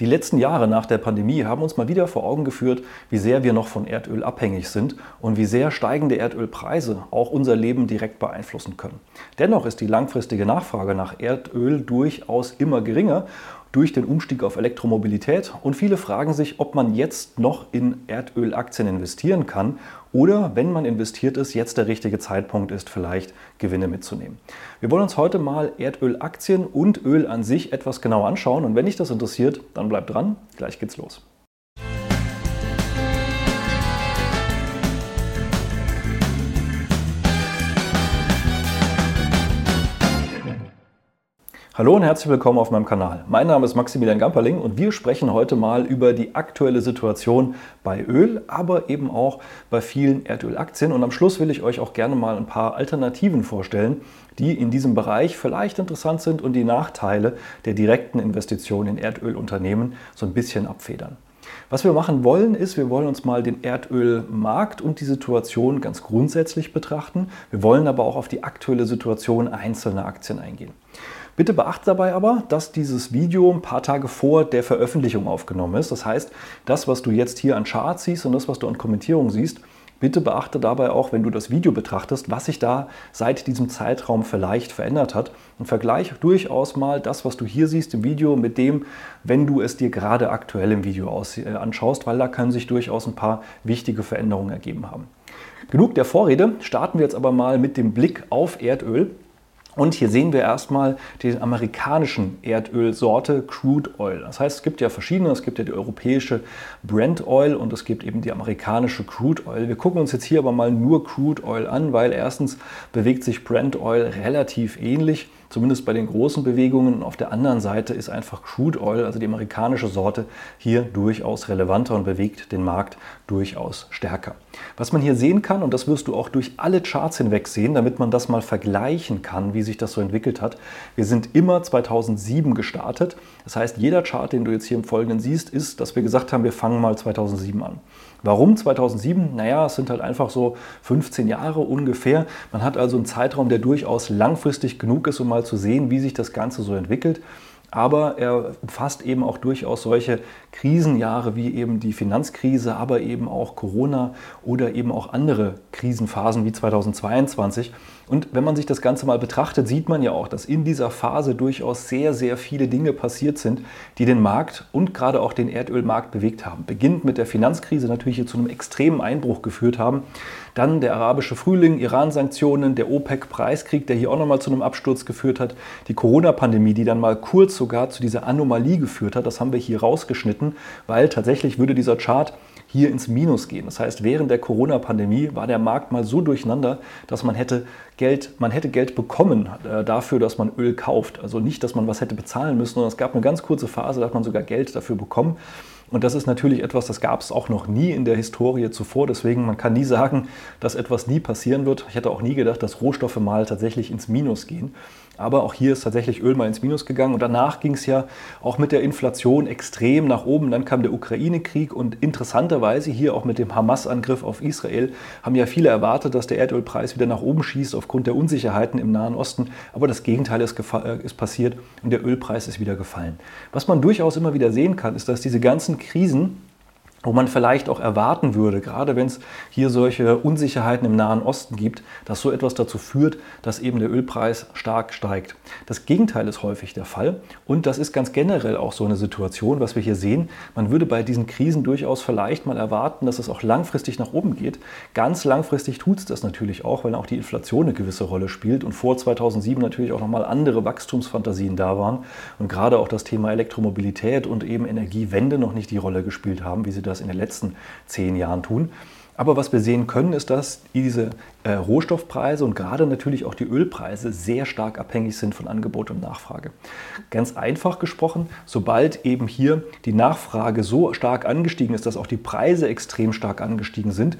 Die letzten Jahre nach der Pandemie haben uns mal wieder vor Augen geführt, wie sehr wir noch von Erdöl abhängig sind und wie sehr steigende Erdölpreise auch unser Leben direkt beeinflussen können. Dennoch ist die langfristige Nachfrage nach Erdöl durchaus immer geringer durch den Umstieg auf Elektromobilität und viele fragen sich, ob man jetzt noch in Erdölaktien investieren kann oder wenn man investiert ist, jetzt der richtige Zeitpunkt ist, vielleicht Gewinne mitzunehmen. Wir wollen uns heute mal Erdölaktien und Öl an sich etwas genauer anschauen und wenn dich das interessiert, dann bleib dran, gleich geht's los. Hallo und herzlich willkommen auf meinem Kanal. Mein Name ist Maximilian Gamperling und wir sprechen heute mal über die aktuelle Situation bei Öl, aber eben auch bei vielen Erdölaktien. Und am Schluss will ich euch auch gerne mal ein paar Alternativen vorstellen, die in diesem Bereich vielleicht interessant sind und die Nachteile der direkten Investition in Erdölunternehmen so ein bisschen abfedern. Was wir machen wollen, ist, wir wollen uns mal den Erdölmarkt und die Situation ganz grundsätzlich betrachten. Wir wollen aber auch auf die aktuelle Situation einzelner Aktien eingehen. Bitte beachte dabei aber, dass dieses Video ein paar Tage vor der Veröffentlichung aufgenommen ist. Das heißt, das, was du jetzt hier an Charts siehst und das, was du an Kommentierungen siehst, Bitte beachte dabei auch, wenn du das Video betrachtest, was sich da seit diesem Zeitraum vielleicht verändert hat und vergleich durchaus mal das, was du hier siehst im Video mit dem, wenn du es dir gerade aktuell im Video äh, anschaust, weil da können sich durchaus ein paar wichtige Veränderungen ergeben haben. Genug der Vorrede, starten wir jetzt aber mal mit dem Blick auf Erdöl. Und hier sehen wir erstmal die amerikanischen Erdölsorte Crude Oil. Das heißt, es gibt ja verschiedene. Es gibt ja die europäische Brent Oil und es gibt eben die amerikanische Crude Oil. Wir gucken uns jetzt hier aber mal nur Crude Oil an, weil erstens bewegt sich Brent Oil relativ ähnlich zumindest bei den großen Bewegungen. Und auf der anderen Seite ist einfach Crude Oil, also die amerikanische Sorte, hier durchaus relevanter und bewegt den Markt durchaus stärker. Was man hier sehen kann, und das wirst du auch durch alle Charts hinweg sehen, damit man das mal vergleichen kann, wie sich das so entwickelt hat. Wir sind immer 2007 gestartet. Das heißt, jeder Chart, den du jetzt hier im Folgenden siehst, ist, dass wir gesagt haben, wir fangen mal 2007 an. Warum 2007? Naja, es sind halt einfach so 15 Jahre ungefähr. Man hat also einen Zeitraum, der durchaus langfristig genug ist, um mal zu sehen, wie sich das Ganze so entwickelt. Aber er umfasst eben auch durchaus solche Krisenjahre wie eben die Finanzkrise, aber eben auch Corona oder eben auch andere Krisenphasen wie 2022. Und wenn man sich das Ganze mal betrachtet, sieht man ja auch, dass in dieser Phase durchaus sehr, sehr viele Dinge passiert sind, die den Markt und gerade auch den Erdölmarkt bewegt haben. Beginnt mit der Finanzkrise natürlich hier zu einem extremen Einbruch geführt haben. Dann der arabische Frühling, Iran-Sanktionen, der OPEC-Preiskrieg, der hier auch nochmal zu einem Absturz geführt hat. Die Corona-Pandemie, die dann mal kurz sogar zu dieser Anomalie geführt hat. Das haben wir hier rausgeschnitten, weil tatsächlich würde dieser Chart hier ins Minus gehen. Das heißt, während der Corona-Pandemie war der Markt mal so durcheinander, dass man hätte Geld, man hätte Geld bekommen äh, dafür, dass man Öl kauft. Also nicht, dass man was hätte bezahlen müssen, sondern es gab eine ganz kurze Phase, da hat man sogar Geld dafür bekommen. Und das ist natürlich etwas, das gab es auch noch nie in der Historie zuvor. Deswegen, man kann nie sagen, dass etwas nie passieren wird. Ich hätte auch nie gedacht, dass Rohstoffe mal tatsächlich ins Minus gehen. Aber auch hier ist tatsächlich Öl mal ins Minus gegangen. Und danach ging es ja auch mit der Inflation extrem nach oben. Dann kam der Ukraine-Krieg und interessanterweise hier auch mit dem Hamas-Angriff auf Israel haben ja viele erwartet, dass der Erdölpreis wieder nach oben schießt aufgrund der Unsicherheiten im Nahen Osten. Aber das Gegenteil ist, äh, ist passiert und der Ölpreis ist wieder gefallen. Was man durchaus immer wieder sehen kann, ist, dass diese ganzen Krisen wo man vielleicht auch erwarten würde, gerade wenn es hier solche Unsicherheiten im Nahen Osten gibt, dass so etwas dazu führt, dass eben der Ölpreis stark steigt. Das Gegenteil ist häufig der Fall und das ist ganz generell auch so eine Situation, was wir hier sehen. Man würde bei diesen Krisen durchaus vielleicht mal erwarten, dass es auch langfristig nach oben geht. Ganz langfristig tut es das natürlich auch, weil auch die Inflation eine gewisse Rolle spielt und vor 2007 natürlich auch nochmal andere Wachstumsfantasien da waren und gerade auch das Thema Elektromobilität und eben Energiewende noch nicht die Rolle gespielt haben, wie sie das das in den letzten zehn Jahren tun. Aber was wir sehen können, ist, dass diese äh, Rohstoffpreise und gerade natürlich auch die Ölpreise sehr stark abhängig sind von Angebot und Nachfrage. Ganz einfach gesprochen, sobald eben hier die Nachfrage so stark angestiegen ist, dass auch die Preise extrem stark angestiegen sind,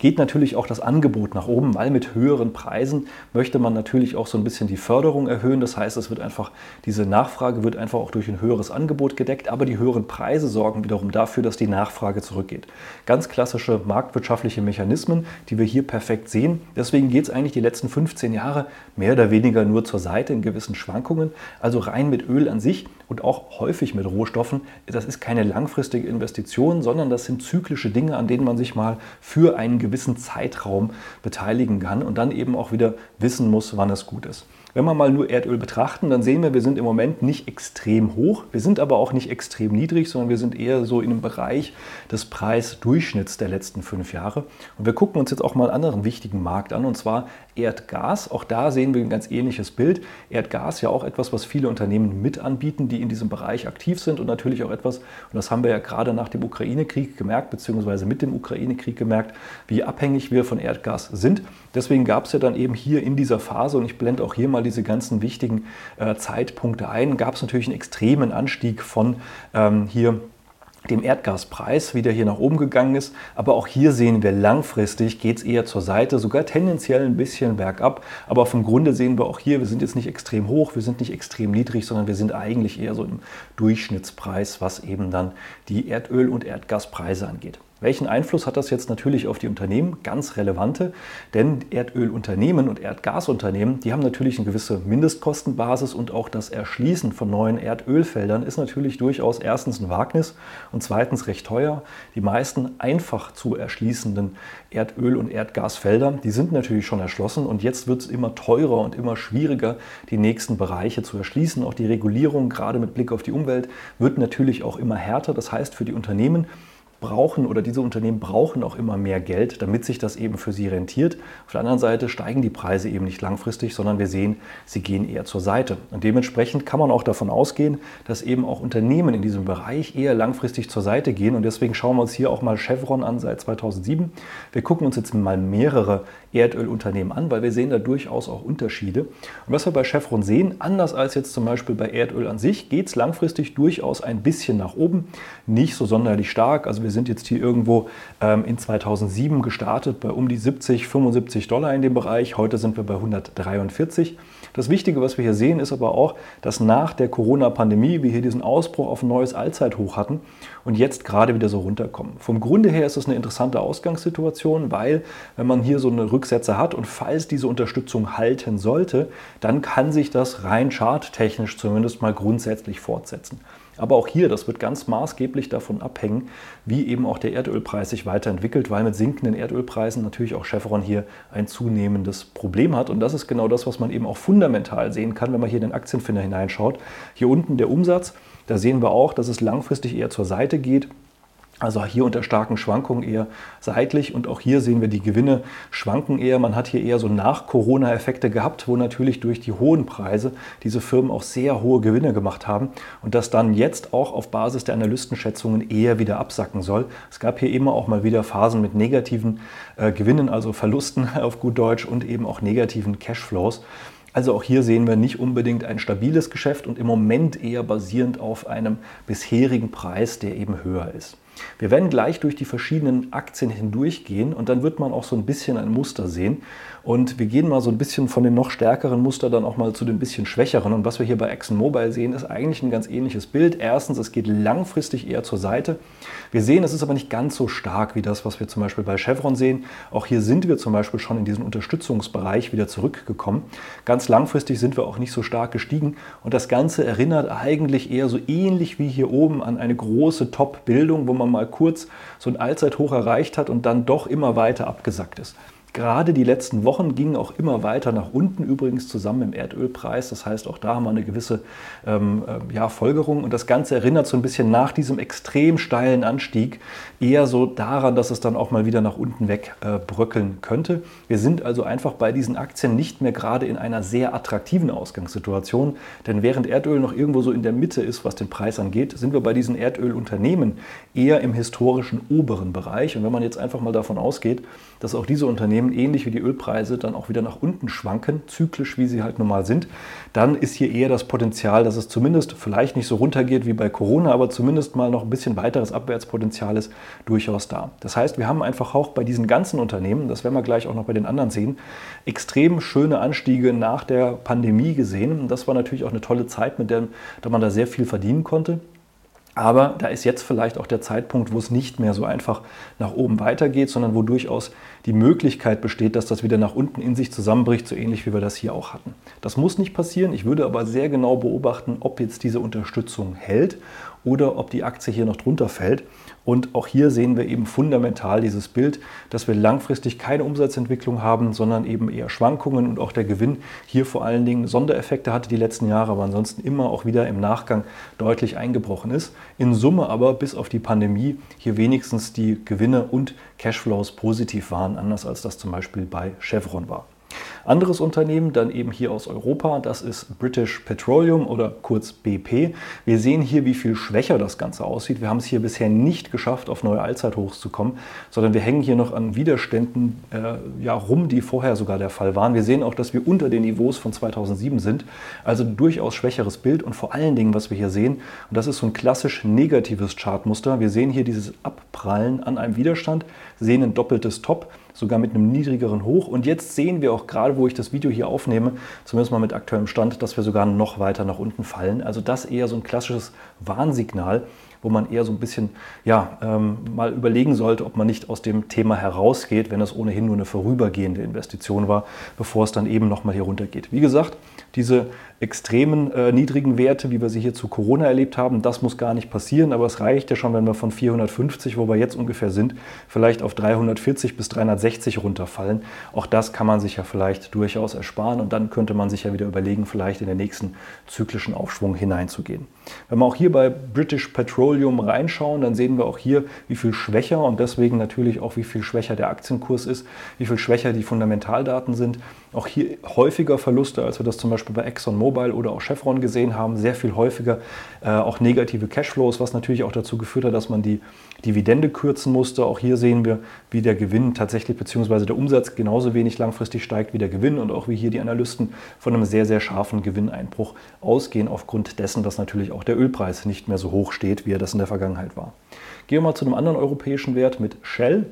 geht natürlich auch das Angebot nach oben, weil mit höheren Preisen möchte man natürlich auch so ein bisschen die Förderung erhöhen. Das heißt, es wird einfach, diese Nachfrage wird einfach auch durch ein höheres Angebot gedeckt, aber die höheren Preise sorgen wiederum dafür, dass die Nachfrage zurückgeht. Ganz klassische marktwirtschaftliche Mechanismen, die wir hier perfekt sehen. Deswegen geht es eigentlich die letzten 15 Jahre mehr oder weniger nur zur Seite in gewissen Schwankungen. Also rein mit Öl an sich und auch häufig mit Rohstoffen. Das ist keine langfristige Investition, sondern das sind zyklische Dinge, an denen man sich mal für einen gewissen Zeitraum beteiligen kann und dann eben auch wieder wissen muss, wann es gut ist. Wenn wir mal nur Erdöl betrachten, dann sehen wir, wir sind im Moment nicht extrem hoch, wir sind aber auch nicht extrem niedrig, sondern wir sind eher so in einem Bereich des Preisdurchschnitts der letzten fünf Jahre. Und wir gucken uns jetzt auch mal einen anderen wichtigen Markt an, und zwar Erdgas. Auch da sehen wir ein ganz ähnliches Bild. Erdgas ja auch etwas, was viele Unternehmen mit anbieten, die in diesem Bereich aktiv sind und natürlich auch etwas, und das haben wir ja gerade nach dem Ukraine-Krieg gemerkt, beziehungsweise mit dem Ukraine-Krieg gemerkt, wie abhängig wir von Erdgas sind. Deswegen gab es ja dann eben hier in dieser Phase, und ich blende auch hier mal diese ganzen wichtigen äh, Zeitpunkte ein, gab es natürlich einen extremen Anstieg von ähm, hier dem Erdgaspreis, wie der hier nach oben gegangen ist. Aber auch hier sehen wir langfristig geht es eher zur Seite, sogar tendenziell ein bisschen bergab. Aber vom Grunde sehen wir auch hier, wir sind jetzt nicht extrem hoch, wir sind nicht extrem niedrig, sondern wir sind eigentlich eher so im Durchschnittspreis, was eben dann die Erdöl- und Erdgaspreise angeht. Welchen Einfluss hat das jetzt natürlich auf die Unternehmen? Ganz relevante, denn Erdölunternehmen und Erdgasunternehmen, die haben natürlich eine gewisse Mindestkostenbasis und auch das Erschließen von neuen Erdölfeldern ist natürlich durchaus erstens ein Wagnis und zweitens recht teuer. Die meisten einfach zu erschließenden Erdöl- und Erdgasfelder, die sind natürlich schon erschlossen und jetzt wird es immer teurer und immer schwieriger, die nächsten Bereiche zu erschließen. Auch die Regulierung, gerade mit Blick auf die Umwelt, wird natürlich auch immer härter. Das heißt für die Unternehmen, brauchen oder diese Unternehmen brauchen auch immer mehr Geld, damit sich das eben für sie rentiert. Auf der anderen Seite steigen die Preise eben nicht langfristig, sondern wir sehen, sie gehen eher zur Seite. Und dementsprechend kann man auch davon ausgehen, dass eben auch Unternehmen in diesem Bereich eher langfristig zur Seite gehen. Und deswegen schauen wir uns hier auch mal Chevron an seit 2007. Wir gucken uns jetzt mal mehrere Erdölunternehmen an, weil wir sehen da durchaus auch Unterschiede. Und was wir bei Chevron sehen, anders als jetzt zum Beispiel bei Erdöl an sich, geht es langfristig durchaus ein bisschen nach oben, nicht so sonderlich stark. Also wir wir sind jetzt hier irgendwo ähm, in 2007 gestartet bei um die 70, 75 Dollar in dem Bereich. Heute sind wir bei 143. Das Wichtige, was wir hier sehen, ist aber auch, dass nach der Corona-Pandemie wir hier diesen Ausbruch auf ein neues Allzeithoch hatten und jetzt gerade wieder so runterkommen. Vom Grunde her ist es eine interessante Ausgangssituation, weil wenn man hier so eine Rücksetzer hat und falls diese Unterstützung halten sollte, dann kann sich das rein charttechnisch zumindest mal grundsätzlich fortsetzen. Aber auch hier, das wird ganz maßgeblich davon abhängen, wie eben auch der Erdölpreis sich weiterentwickelt, weil mit sinkenden Erdölpreisen natürlich auch Chevron hier ein zunehmendes Problem hat. Und das ist genau das, was man eben auch fundamental sehen kann, wenn man hier in den Aktienfinder hineinschaut. Hier unten der Umsatz, da sehen wir auch, dass es langfristig eher zur Seite geht. Also hier unter starken Schwankungen eher seitlich und auch hier sehen wir die Gewinne schwanken eher. Man hat hier eher so Nach-Corona-Effekte gehabt, wo natürlich durch die hohen Preise diese Firmen auch sehr hohe Gewinne gemacht haben und das dann jetzt auch auf Basis der Analystenschätzungen eher wieder absacken soll. Es gab hier immer auch mal wieder Phasen mit negativen äh, Gewinnen, also Verlusten auf gut Deutsch und eben auch negativen Cashflows. Also auch hier sehen wir nicht unbedingt ein stabiles Geschäft und im Moment eher basierend auf einem bisherigen Preis, der eben höher ist. Wir werden gleich durch die verschiedenen Aktien hindurchgehen und dann wird man auch so ein bisschen ein Muster sehen. Und wir gehen mal so ein bisschen von den noch stärkeren Muster dann auch mal zu den bisschen schwächeren. Und was wir hier bei ExxonMobil sehen, ist eigentlich ein ganz ähnliches Bild. Erstens, es geht langfristig eher zur Seite. Wir sehen, es ist aber nicht ganz so stark wie das, was wir zum Beispiel bei Chevron sehen. Auch hier sind wir zum Beispiel schon in diesen Unterstützungsbereich wieder zurückgekommen. Ganz langfristig sind wir auch nicht so stark gestiegen. Und das Ganze erinnert eigentlich eher so ähnlich wie hier oben an eine große Top-Bildung, wo man mal kurz so ein Allzeithoch erreicht hat und dann doch immer weiter abgesackt ist. Gerade die letzten Wochen gingen auch immer weiter nach unten, übrigens zusammen im Erdölpreis. Das heißt, auch da haben wir eine gewisse ähm, äh, ja, Folgerung. Und das Ganze erinnert so ein bisschen nach diesem extrem steilen Anstieg eher so daran, dass es dann auch mal wieder nach unten weg äh, könnte. Wir sind also einfach bei diesen Aktien nicht mehr gerade in einer sehr attraktiven Ausgangssituation. Denn während Erdöl noch irgendwo so in der Mitte ist, was den Preis angeht, sind wir bei diesen Erdölunternehmen eher im historischen oberen Bereich. Und wenn man jetzt einfach mal davon ausgeht, dass auch diese Unternehmen eben ähnlich wie die Ölpreise dann auch wieder nach unten schwanken, zyklisch wie sie halt normal sind, dann ist hier eher das Potenzial, dass es zumindest vielleicht nicht so runtergeht wie bei Corona, aber zumindest mal noch ein bisschen weiteres Abwärtspotenzial ist durchaus da. Das heißt, wir haben einfach auch bei diesen ganzen Unternehmen, das werden wir gleich auch noch bei den anderen sehen, extrem schöne Anstiege nach der Pandemie gesehen. Das war natürlich auch eine tolle Zeit, mit der man da sehr viel verdienen konnte. Aber da ist jetzt vielleicht auch der Zeitpunkt, wo es nicht mehr so einfach nach oben weitergeht, sondern wo durchaus die Möglichkeit besteht, dass das wieder nach unten in sich zusammenbricht, so ähnlich wie wir das hier auch hatten. Das muss nicht passieren. Ich würde aber sehr genau beobachten, ob jetzt diese Unterstützung hält oder ob die Aktie hier noch drunter fällt. Und auch hier sehen wir eben fundamental dieses Bild, dass wir langfristig keine Umsatzentwicklung haben, sondern eben eher Schwankungen und auch der Gewinn hier vor allen Dingen Sondereffekte hatte die letzten Jahre, aber ansonsten immer auch wieder im Nachgang deutlich eingebrochen ist. In Summe aber bis auf die Pandemie hier wenigstens die Gewinne und Cashflows positiv waren, anders als das zum Beispiel bei Chevron war. Anderes Unternehmen, dann eben hier aus Europa, das ist British Petroleum oder kurz BP. Wir sehen hier, wie viel schwächer das Ganze aussieht. Wir haben es hier bisher nicht geschafft, auf neue Allzeithochs zu kommen, sondern wir hängen hier noch an Widerständen äh, ja, rum, die vorher sogar der Fall waren. Wir sehen auch, dass wir unter den Niveaus von 2007 sind, also durchaus schwächeres Bild und vor allen Dingen, was wir hier sehen, und das ist so ein klassisch negatives Chartmuster. Wir sehen hier dieses Abprallen an einem Widerstand, sehen ein doppeltes Top sogar mit einem niedrigeren Hoch. Und jetzt sehen wir auch gerade, wo ich das Video hier aufnehme, zumindest mal mit aktuellem Stand, dass wir sogar noch weiter nach unten fallen. Also das eher so ein klassisches Warnsignal, wo man eher so ein bisschen ja, ähm, mal überlegen sollte, ob man nicht aus dem Thema herausgeht, wenn es ohnehin nur eine vorübergehende Investition war, bevor es dann eben nochmal hier runter geht. Wie gesagt, diese extremen äh, niedrigen Werte, wie wir sie hier zu Corona erlebt haben, das muss gar nicht passieren, aber es reicht ja schon, wenn wir von 450, wo wir jetzt ungefähr sind, vielleicht auf 340 bis 360 runterfallen. Auch das kann man sich ja vielleicht durchaus ersparen und dann könnte man sich ja wieder überlegen, vielleicht in den nächsten zyklischen Aufschwung hineinzugehen. Wenn wir auch hier bei British Petroleum reinschauen, dann sehen wir auch hier, wie viel schwächer und deswegen natürlich auch, wie viel schwächer der Aktienkurs ist, wie viel schwächer die Fundamentaldaten sind. Auch hier häufiger Verluste, als wir das zum Beispiel bei ExxonMobil oder auch Chevron gesehen haben, sehr viel häufiger äh, auch negative Cashflows, was natürlich auch dazu geführt hat, dass man die Dividende kürzen musste. Auch hier sehen wir, wie der Gewinn tatsächlich bzw. der Umsatz genauso wenig langfristig steigt wie der Gewinn und auch wie hier die Analysten von einem sehr, sehr scharfen Gewinneinbruch ausgehen, aufgrund dessen, dass natürlich auch der Ölpreis nicht mehr so hoch steht, wie er das in der Vergangenheit war. Gehen wir mal zu einem anderen europäischen Wert mit Shell.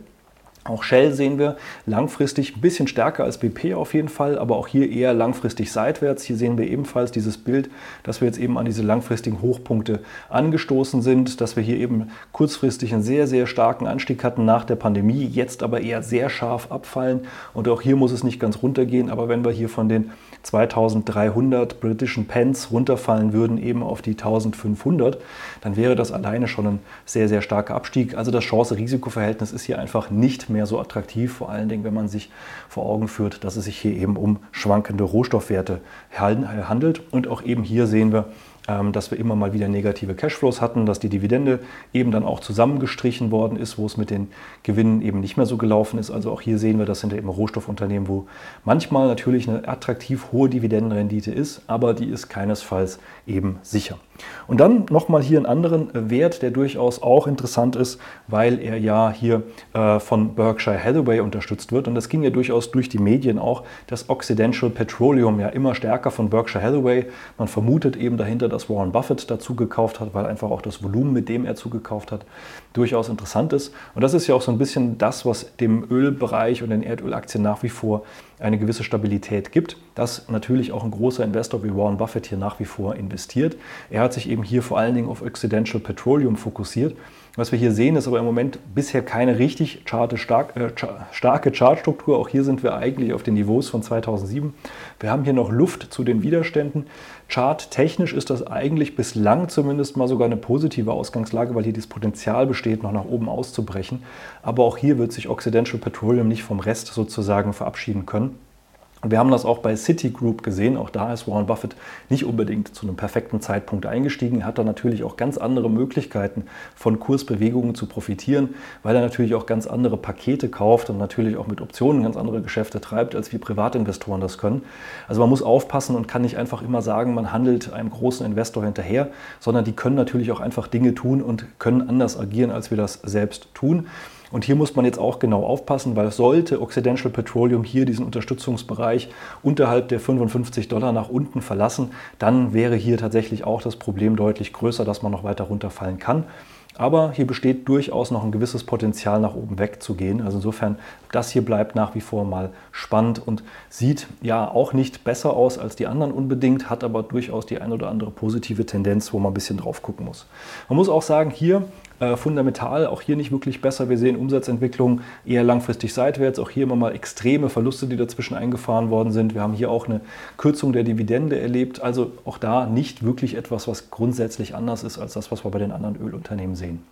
Auch Shell sehen wir langfristig ein bisschen stärker als BP auf jeden Fall, aber auch hier eher langfristig seitwärts. Hier sehen wir ebenfalls dieses Bild, dass wir jetzt eben an diese langfristigen Hochpunkte angestoßen sind, dass wir hier eben kurzfristig einen sehr, sehr starken Anstieg hatten nach der Pandemie, jetzt aber eher sehr scharf abfallen. Und auch hier muss es nicht ganz runtergehen, aber wenn wir hier von den 2300 britischen Pence runterfallen würden, eben auf die 1500, dann wäre das alleine schon ein sehr, sehr starker Abstieg. Also das Chance-Risiko-Verhältnis ist hier einfach nicht mehr so attraktiv, vor allen Dingen, wenn man sich vor Augen führt, dass es sich hier eben um schwankende Rohstoffwerte handelt. Und auch eben hier sehen wir, dass wir immer mal wieder negative Cashflows hatten, dass die Dividende eben dann auch zusammengestrichen worden ist, wo es mit den Gewinnen eben nicht mehr so gelaufen ist. Also auch hier sehen wir, das sind eben Rohstoffunternehmen, wo manchmal natürlich eine attraktiv hohe Dividendenrendite ist, aber die ist keinesfalls eben sicher. Und dann nochmal hier einen anderen Wert, der durchaus auch interessant ist, weil er ja hier äh, von Berkshire Hathaway unterstützt wird. Und das ging ja durchaus durch die Medien auch, dass Occidental Petroleum ja immer stärker von Berkshire Hathaway, man vermutet eben dahinter, dass Warren Buffett dazu gekauft hat, weil einfach auch das Volumen, mit dem er zugekauft hat, durchaus interessant ist. Und das ist ja auch so ein bisschen das, was dem Ölbereich und den Erdölaktien nach wie vor eine gewisse Stabilität gibt, dass natürlich auch ein großer Investor wie Warren Buffett hier nach wie vor investiert. Er hat sich eben hier vor allen Dingen auf Occidental Petroleum fokussiert. Was wir hier sehen, ist aber im Moment bisher keine richtig stark, äh, starke Chartstruktur. Auch hier sind wir eigentlich auf den Niveaus von 2007. Wir haben hier noch Luft zu den Widerständen. Charttechnisch ist das eigentlich bislang zumindest mal sogar eine positive Ausgangslage, weil hier das Potenzial besteht, noch nach oben auszubrechen. Aber auch hier wird sich Occidental Petroleum nicht vom Rest sozusagen verabschieden können. Und wir haben das auch bei Citigroup gesehen. Auch da ist Warren Buffett nicht unbedingt zu einem perfekten Zeitpunkt eingestiegen. Er hat da natürlich auch ganz andere Möglichkeiten von Kursbewegungen zu profitieren, weil er natürlich auch ganz andere Pakete kauft und natürlich auch mit Optionen ganz andere Geschäfte treibt, als wir Privatinvestoren das können. Also man muss aufpassen und kann nicht einfach immer sagen, man handelt einem großen Investor hinterher, sondern die können natürlich auch einfach Dinge tun und können anders agieren, als wir das selbst tun. Und hier muss man jetzt auch genau aufpassen, weil sollte Occidental Petroleum hier diesen Unterstützungsbereich unterhalb der 55 Dollar nach unten verlassen, dann wäre hier tatsächlich auch das Problem deutlich größer, dass man noch weiter runterfallen kann. Aber hier besteht durchaus noch ein gewisses Potenzial, nach oben wegzugehen. Also insofern, das hier bleibt nach wie vor mal spannend und sieht ja auch nicht besser aus als die anderen unbedingt, hat aber durchaus die ein oder andere positive Tendenz, wo man ein bisschen drauf gucken muss. Man muss auch sagen, hier äh, fundamental auch hier nicht wirklich besser. Wir sehen Umsatzentwicklung eher langfristig seitwärts. Auch hier immer mal extreme Verluste, die dazwischen eingefahren worden sind. Wir haben hier auch eine Kürzung der Dividende erlebt. Also auch da nicht wirklich etwas, was grundsätzlich anders ist als das, was wir bei den anderen Ölunternehmen sehen.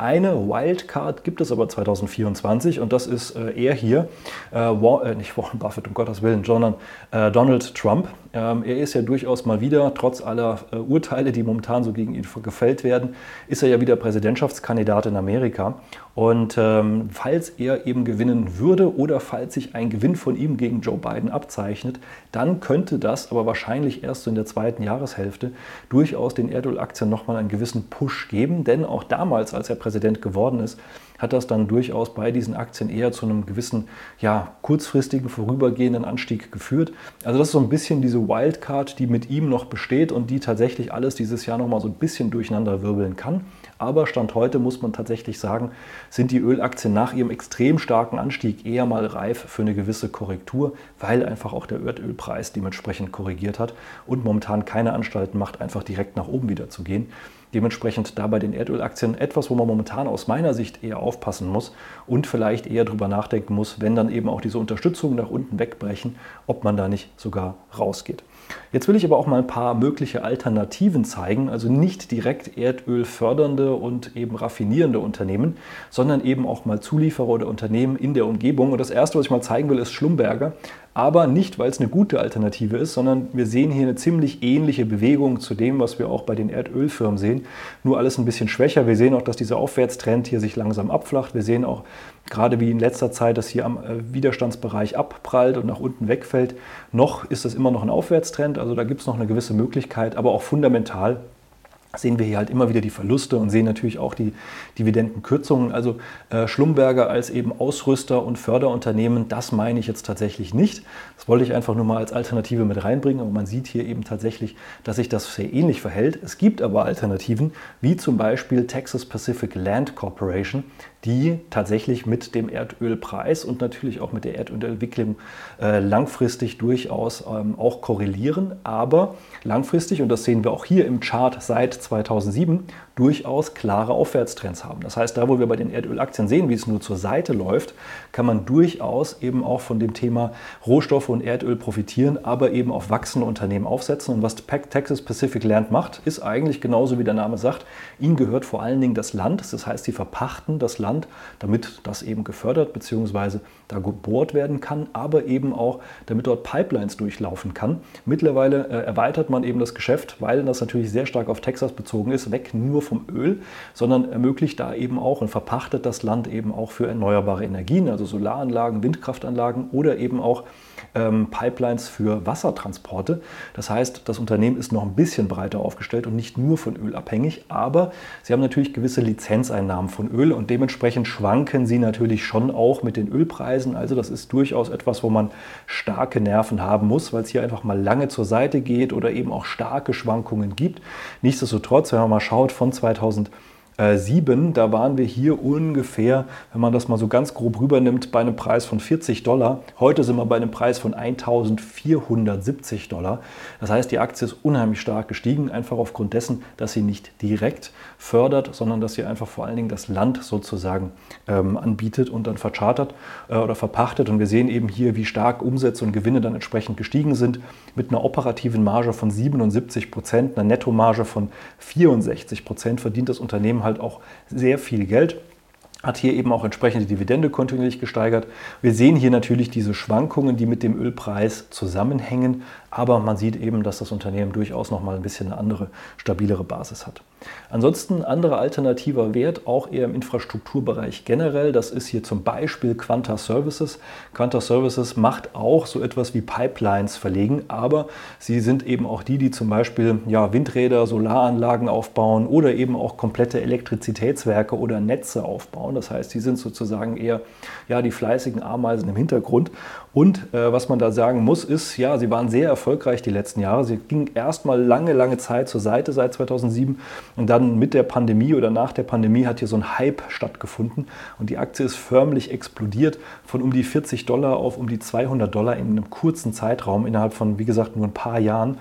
Eine Wildcard gibt es aber 2024 und das ist äh, er hier, äh, War, äh, nicht Warren Buffett, um Gottes Willen, sondern äh, Donald Trump. Ähm, er ist ja durchaus mal wieder, trotz aller äh, Urteile, die momentan so gegen ihn gefällt werden, ist er ja wieder Präsidentschaftskandidat in Amerika. Und ähm, falls er eben gewinnen würde oder falls sich ein Gewinn von ihm gegen Joe Biden abzeichnet, dann könnte das aber wahrscheinlich erst so in der zweiten Jahreshälfte durchaus den Erdölaktien nochmal einen gewissen Push geben. Denn auch damals, als er Präsident geworden ist, hat das dann durchaus bei diesen Aktien eher zu einem gewissen, ja, kurzfristigen, vorübergehenden Anstieg geführt. Also das ist so ein bisschen diese Wildcard, die mit ihm noch besteht und die tatsächlich alles dieses Jahr nochmal so ein bisschen durcheinander wirbeln kann. Aber Stand heute muss man tatsächlich sagen, sind die Ölaktien nach ihrem extrem starken Anstieg eher mal reif für eine gewisse Korrektur, weil einfach auch der Erdölpreis dementsprechend korrigiert hat und momentan keine Anstalten macht, einfach direkt nach oben wieder zu gehen. Dementsprechend da bei den Erdölaktien etwas, wo man momentan aus meiner Sicht eher aufpassen muss und vielleicht eher darüber nachdenken muss, wenn dann eben auch diese Unterstützungen nach unten wegbrechen, ob man da nicht sogar rausgeht. Jetzt will ich aber auch mal ein paar mögliche Alternativen zeigen, also nicht direkt Erdöl fördernde und eben raffinierende Unternehmen, sondern eben auch mal Zulieferer oder Unternehmen in der Umgebung. Und das erste, was ich mal zeigen will, ist Schlumberger aber nicht, weil es eine gute Alternative ist, sondern wir sehen hier eine ziemlich ähnliche Bewegung zu dem, was wir auch bei den Erdölfirmen sehen. Nur alles ein bisschen schwächer. Wir sehen auch, dass dieser Aufwärtstrend hier sich langsam abflacht. Wir sehen auch gerade wie in letzter Zeit, dass hier am äh, Widerstandsbereich abprallt und nach unten wegfällt. Noch ist das immer noch ein Aufwärtstrend, also da gibt es noch eine gewisse Möglichkeit, aber auch fundamental sehen wir hier halt immer wieder die Verluste und sehen natürlich auch die Dividendenkürzungen. Also äh, Schlumberger als eben Ausrüster und Förderunternehmen, das meine ich jetzt tatsächlich nicht. Das wollte ich einfach nur mal als Alternative mit reinbringen, aber man sieht hier eben tatsächlich, dass sich das sehr ähnlich verhält. Es gibt aber Alternativen, wie zum Beispiel Texas Pacific Land Corporation, die tatsächlich mit dem Erdölpreis und natürlich auch mit der Erdölentwicklung äh, langfristig durchaus ähm, auch korrelieren, aber langfristig, und das sehen wir auch hier im Chart seit 2007, durchaus klare Aufwärtstrends haben. Das heißt, da wo wir bei den Erdölaktien sehen, wie es nur zur Seite läuft, kann man durchaus eben auch von dem Thema Rohstoffe und Erdöl profitieren, aber eben auf wachsende Unternehmen aufsetzen. Und was Texas Pacific Land macht, ist eigentlich genauso wie der Name sagt, ihnen gehört vor allen Dingen das Land. Das heißt, sie verpachten das Land, damit das eben gefördert bzw. da gebohrt werden kann, aber eben auch, damit dort Pipelines durchlaufen kann. Mittlerweile äh, erweitert man eben das Geschäft, weil das natürlich sehr stark auf Texas bezogen ist, weg nur vom Öl, sondern ermöglicht da eben auch und verpachtet das Land eben auch für erneuerbare Energien, also Solaranlagen, Windkraftanlagen oder eben auch Pipelines für Wassertransporte. Das heißt, das Unternehmen ist noch ein bisschen breiter aufgestellt und nicht nur von Öl abhängig, aber sie haben natürlich gewisse Lizenzeinnahmen von Öl und dementsprechend schwanken sie natürlich schon auch mit den Ölpreisen. Also das ist durchaus etwas, wo man starke Nerven haben muss, weil es hier einfach mal lange zur Seite geht oder eben auch starke Schwankungen gibt. Nichtsdestotrotz, wenn man mal schaut von 2000 7, da waren wir hier ungefähr, wenn man das mal so ganz grob rübernimmt, bei einem Preis von 40 Dollar. Heute sind wir bei einem Preis von 1470 Dollar. Das heißt, die Aktie ist unheimlich stark gestiegen, einfach aufgrund dessen, dass sie nicht direkt fördert, sondern dass sie einfach vor allen Dingen das Land sozusagen ähm, anbietet und dann verchartert äh, oder verpachtet. Und wir sehen eben hier, wie stark Umsätze und Gewinne dann entsprechend gestiegen sind, mit einer operativen Marge von 77 Prozent, einer Nettomarge von 64 Prozent verdient das Unternehmen halt auch sehr viel Geld hat hier eben auch entsprechend die Dividende kontinuierlich gesteigert. Wir sehen hier natürlich diese Schwankungen, die mit dem Ölpreis zusammenhängen, Aber man sieht eben, dass das Unternehmen durchaus nochmal ein bisschen eine andere, stabilere Basis hat. Ansonsten andere alternativer Wert, auch eher im Infrastrukturbereich generell. Das ist hier zum Beispiel Quanta Services. Quanta Services macht auch so etwas wie Pipelines verlegen, aber sie sind eben auch die, die zum Beispiel ja, Windräder, Solaranlagen aufbauen oder eben auch komplette Elektrizitätswerke oder Netze aufbauen. Das heißt, sie sind sozusagen eher ja, die fleißigen Ameisen im Hintergrund. Und äh, was man da sagen muss, ist, ja, sie waren sehr erfolgreich die letzten Jahre. Sie ging erstmal lange, lange Zeit zur Seite seit 2007 und dann mit der Pandemie oder nach der Pandemie hat hier so ein Hype stattgefunden und die Aktie ist förmlich explodiert von um die 40 Dollar auf um die 200 Dollar in einem kurzen Zeitraum innerhalb von, wie gesagt, nur ein paar Jahren.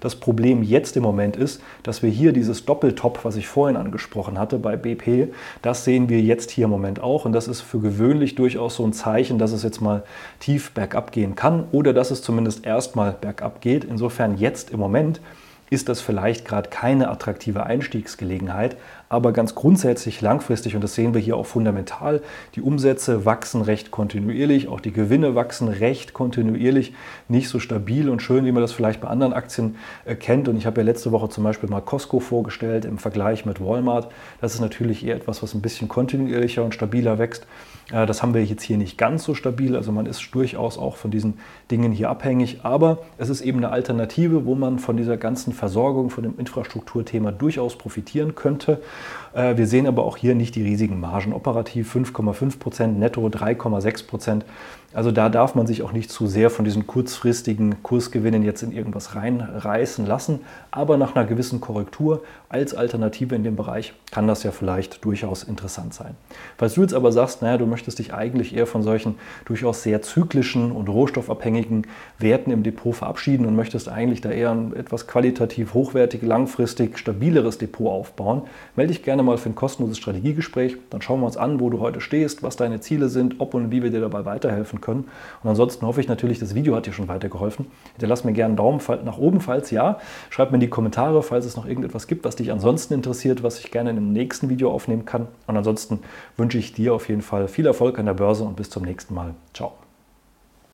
Das Problem jetzt im Moment ist, dass wir hier dieses Doppeltop, was ich vorhin angesprochen hatte bei BP, das sehen wir jetzt hier im Moment auch und das ist für gewöhnlich durchaus so ein Zeichen, dass es jetzt mal tief bergab gehen kann oder dass es zumindest erstmal bergab geht. Insofern jetzt im Moment ist das vielleicht gerade keine attraktive Einstiegsgelegenheit, aber ganz grundsätzlich langfristig, und das sehen wir hier auch fundamental, die Umsätze wachsen recht kontinuierlich, auch die Gewinne wachsen recht kontinuierlich, nicht so stabil und schön, wie man das vielleicht bei anderen Aktien äh, kennt. Und ich habe ja letzte Woche zum Beispiel mal Costco vorgestellt im Vergleich mit Walmart. Das ist natürlich eher etwas, was ein bisschen kontinuierlicher und stabiler wächst. Äh, das haben wir jetzt hier nicht ganz so stabil, also man ist durchaus auch von diesen Dingen hier abhängig, aber es ist eben eine Alternative, wo man von dieser ganzen Versorgung, von dem Infrastrukturthema durchaus profitieren könnte. Äh, wir sehen aber auch hier nicht die riesigen Margen. Operativ 5,5 Prozent, netto 3,6 Prozent. Also da darf man sich auch nicht zu sehr von diesen kurzfristigen Kursgewinnen jetzt in irgendwas reinreißen lassen. Aber nach einer gewissen Korrektur als Alternative in dem Bereich kann das ja vielleicht durchaus interessant sein. Falls du jetzt aber sagst, naja, du möchtest dich eigentlich eher von solchen durchaus sehr zyklischen und rohstoffabhängigen Werten im Depot verabschieden und möchtest eigentlich da eher ein etwas qualitativ hochwertig, langfristig stabileres Depot aufbauen, melde dich gerne mal für ein kostenloses Strategiegespräch. Dann schauen wir uns an, wo du heute stehst, was deine Ziele sind, ob und wie wir dir dabei weiterhelfen können. Und ansonsten hoffe ich natürlich, das Video hat dir schon weitergeholfen. Hinterlass mir gerne einen Daumen nach oben, falls ja. Schreib mir in die Kommentare, falls es noch irgendetwas gibt, was dich ansonsten interessiert, was ich gerne in einem nächsten Video aufnehmen kann. Und ansonsten wünsche ich dir auf jeden Fall viel Erfolg an der Börse und bis zum nächsten Mal. Ciao.